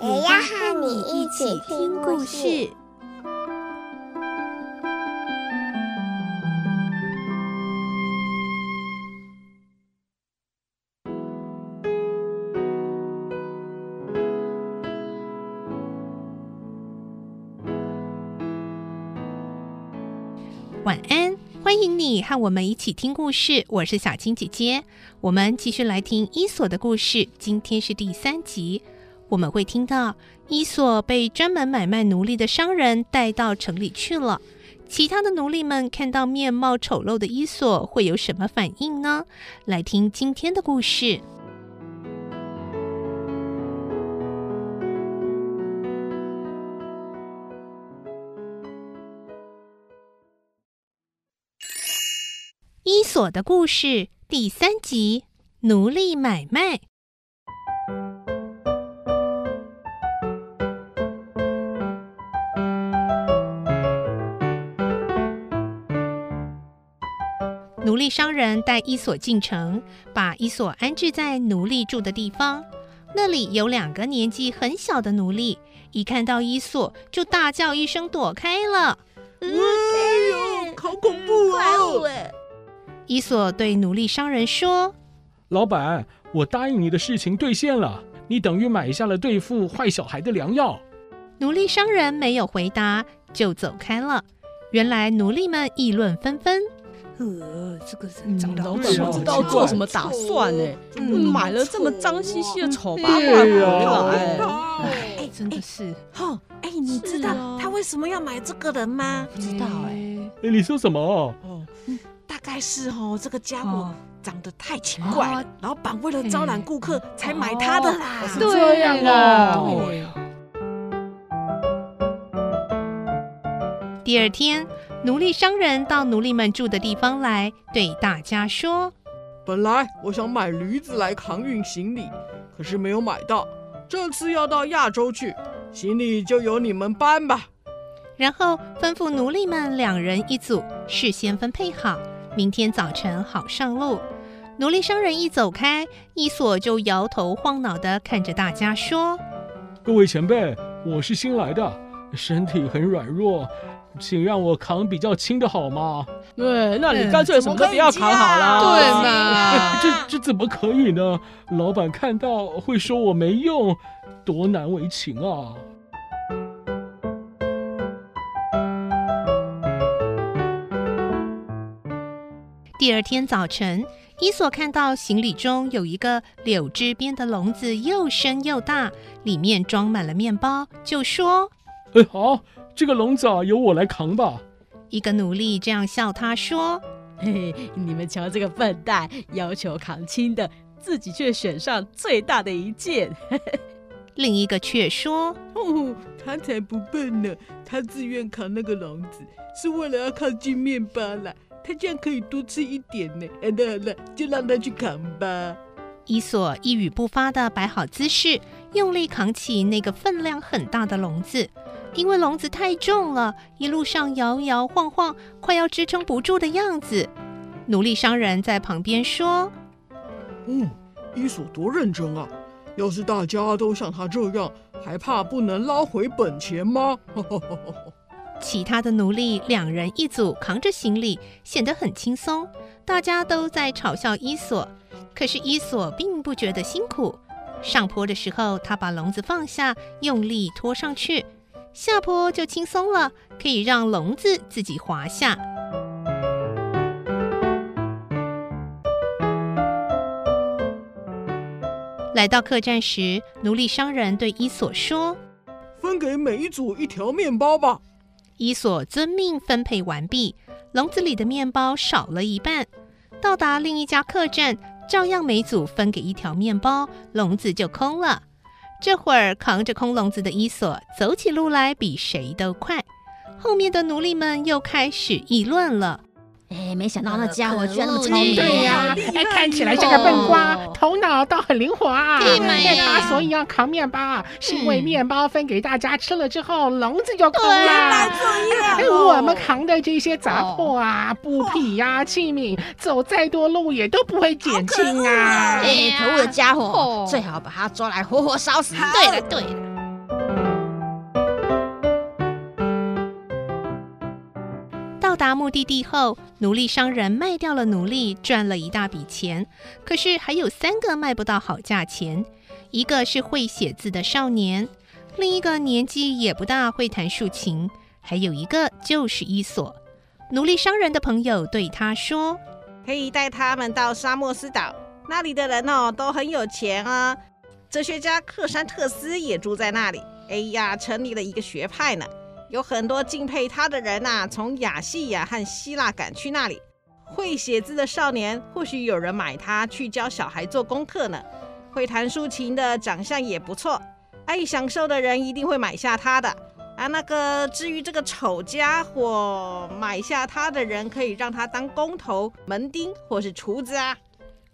也要和你一起听故事。晚安，欢迎你和我们一起听故事。我是小青姐姐，我们继续来听伊索的故事。今天是第三集，我们会听到伊索被专门买卖奴隶的商人带到城里去了。其他的奴隶们看到面貌丑陋的伊索会有什么反应呢？来听今天的故事。伊索的故事第三集：奴隶买卖。隶商人带伊索进城，把伊索安置在奴隶住的地方。那里有两个年纪很小的奴隶，一看到伊索就大叫一声躲开了。哎呦，好恐怖啊！伊索对奴隶商人说：“老板，我答应你的事情兑现了，你等于买下了对付坏小孩的良药。”奴隶商人没有回答，就走开了。原来奴隶们议论纷纷：“呃，这个人长得不知道做什么打算呢？买了这么脏兮兮的丑八怪回来，哎，真的是。哦，哎，你知道他为什么要买这个人吗？不知道哎。哎，你说什么？哦。大概是哦，这个家伙长得太奇怪了，老板为了招揽顾客才买他的啦。是这样啊。对。第二天，奴隶商人到奴隶们住的地方来，对大家说：“本来我想买驴子来扛运行李，可是没有买到。这次要到亚洲去，行李就由你们搬吧。”然后吩咐奴隶们两人一组，事先分配好。明天早晨好上路。奴隶商人一走开，伊索就摇头晃脑地看着大家说：“各位前辈，我是新来的，身体很软弱，请让我扛比较轻的好吗？”对，那你干脆什么都不要扛好了。对嘛？这这怎么可以呢？老板看到会说我没用，多难为情啊！第二天早晨，伊索看到行李中有一个柳枝编的笼子，又深又大，里面装满了面包，就说：“哎，好，这个笼子啊，由我来扛吧。”一个奴隶这样笑他说：“嘿嘿，你们瞧这个笨蛋，要求扛轻的，自己却选上最大的一件。”另一个却说：“哦，他才不笨呢，他自愿扛那个笼子，是为了要靠近面包啦。”他这样可以多吃一点呢。好了好了，就让他去扛吧。伊索一语不发的摆好姿势，用力扛起那个分量很大的笼子。因为笼子太重了，一路上摇摇晃晃，快要支撑不住的样子。奴隶商人在旁边说：“嗯，伊索多认真啊！要是大家都像他这样，还怕不能捞回本钱吗？” 其他的奴隶两人一组扛着行李，显得很轻松。大家都在嘲笑伊索，可是伊索并不觉得辛苦。上坡的时候，他把笼子放下，用力拖上去；下坡就轻松了，可以让笼子自己滑下。来到客栈时，奴隶商人对伊索说：“分给每一组一条面包吧。”伊索遵命分配完毕，笼子里的面包少了一半。到达另一家客栈，照样每组分给一条面包，笼子就空了。这会儿扛着空笼子的伊索走起路来比谁都快，后面的奴隶们又开始议论了。哎，没想到那家伙居然那么聪明！对呀，哎，看起来像个笨瓜，头脑倒很灵活啊。对他所以要扛面包，是因为面包分给大家吃了之后，笼子就空了。哎，我们扛的这些杂货啊、布匹呀、器皿，走再多路也都不会减轻啊！哎，可恶的家伙，最好把他抓来活活烧死。对了，对了。达目的地后，奴隶商人卖掉了奴隶，赚了一大笔钱。可是还有三个卖不到好价钱，一个是会写字的少年，另一个年纪也不大，会弹竖琴，还有一个就是伊索。奴隶商人的朋友对他说：“可以带他们到沙漠斯岛，那里的人哦都很有钱啊。哲学家克山特斯也住在那里。哎呀，成立了一个学派呢。”有很多敬佩他的人呐、从亚细亚和希腊赶去那里。会写字的少年，或许有人买他去教小孩做功课呢。会弹竖琴的，长相也不错，爱享受的人一定会买下他的。啊，那个至于这个丑家伙，买下他的人可以让他当工头、门丁或是厨子啊。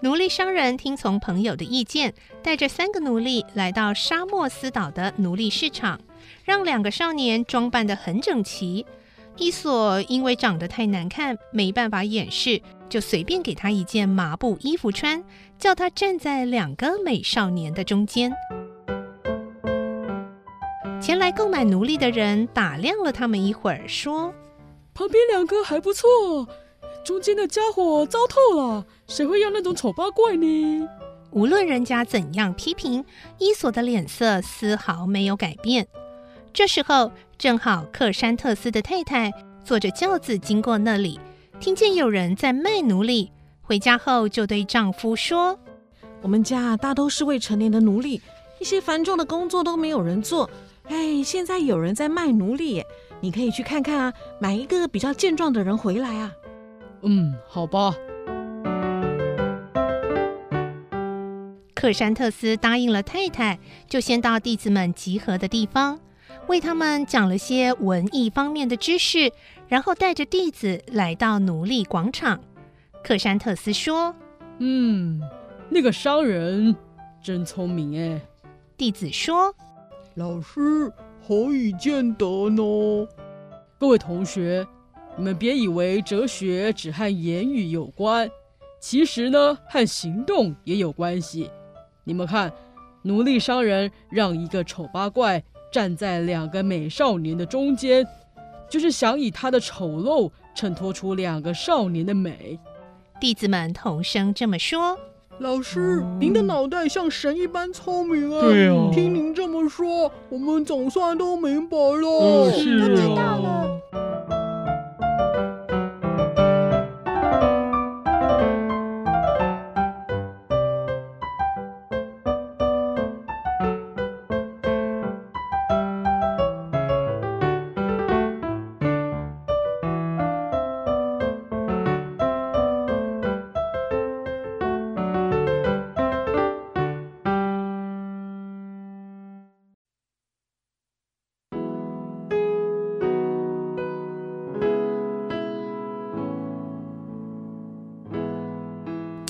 奴隶商人听从朋友的意见，带着三个奴隶来到沙漠斯岛的奴隶市场。让两个少年装扮得很整齐，伊索因为长得太难看，没办法掩饰，就随便给他一件麻布衣服穿，叫他站在两个美少年的中间。前来购买奴隶的人打量了他们一会儿，说：“旁边两个还不错，中间的家伙糟透了，谁会要那种丑八怪呢？”无论人家怎样批评，伊索的脸色丝毫没有改变。这时候，正好克山特斯的太太坐着轿子经过那里，听见有人在卖奴隶，回家后就对丈夫说：“我们家大都是未成年的奴隶，一些繁重的工作都没有人做。哎，现在有人在卖奴隶，你可以去看看啊，买一个比较健壮的人回来啊。”嗯，好吧。克山特斯答应了太太，就先到弟子们集合的地方。为他们讲了些文艺方面的知识，然后带着弟子来到奴隶广场。克山特斯说：“嗯，那个商人真聪明哎。”弟子说：“老师，何以见得呢？”各位同学，你们别以为哲学只和言语有关，其实呢，和行动也有关系。你们看，奴隶商人让一个丑八怪。站在两个美少年的中间，就是想以他的丑陋衬托出两个少年的美。弟子们同声这么说：“老师，您的脑袋像神一般聪明啊！对啊，听您这么说，我们总算都明白了。是啊，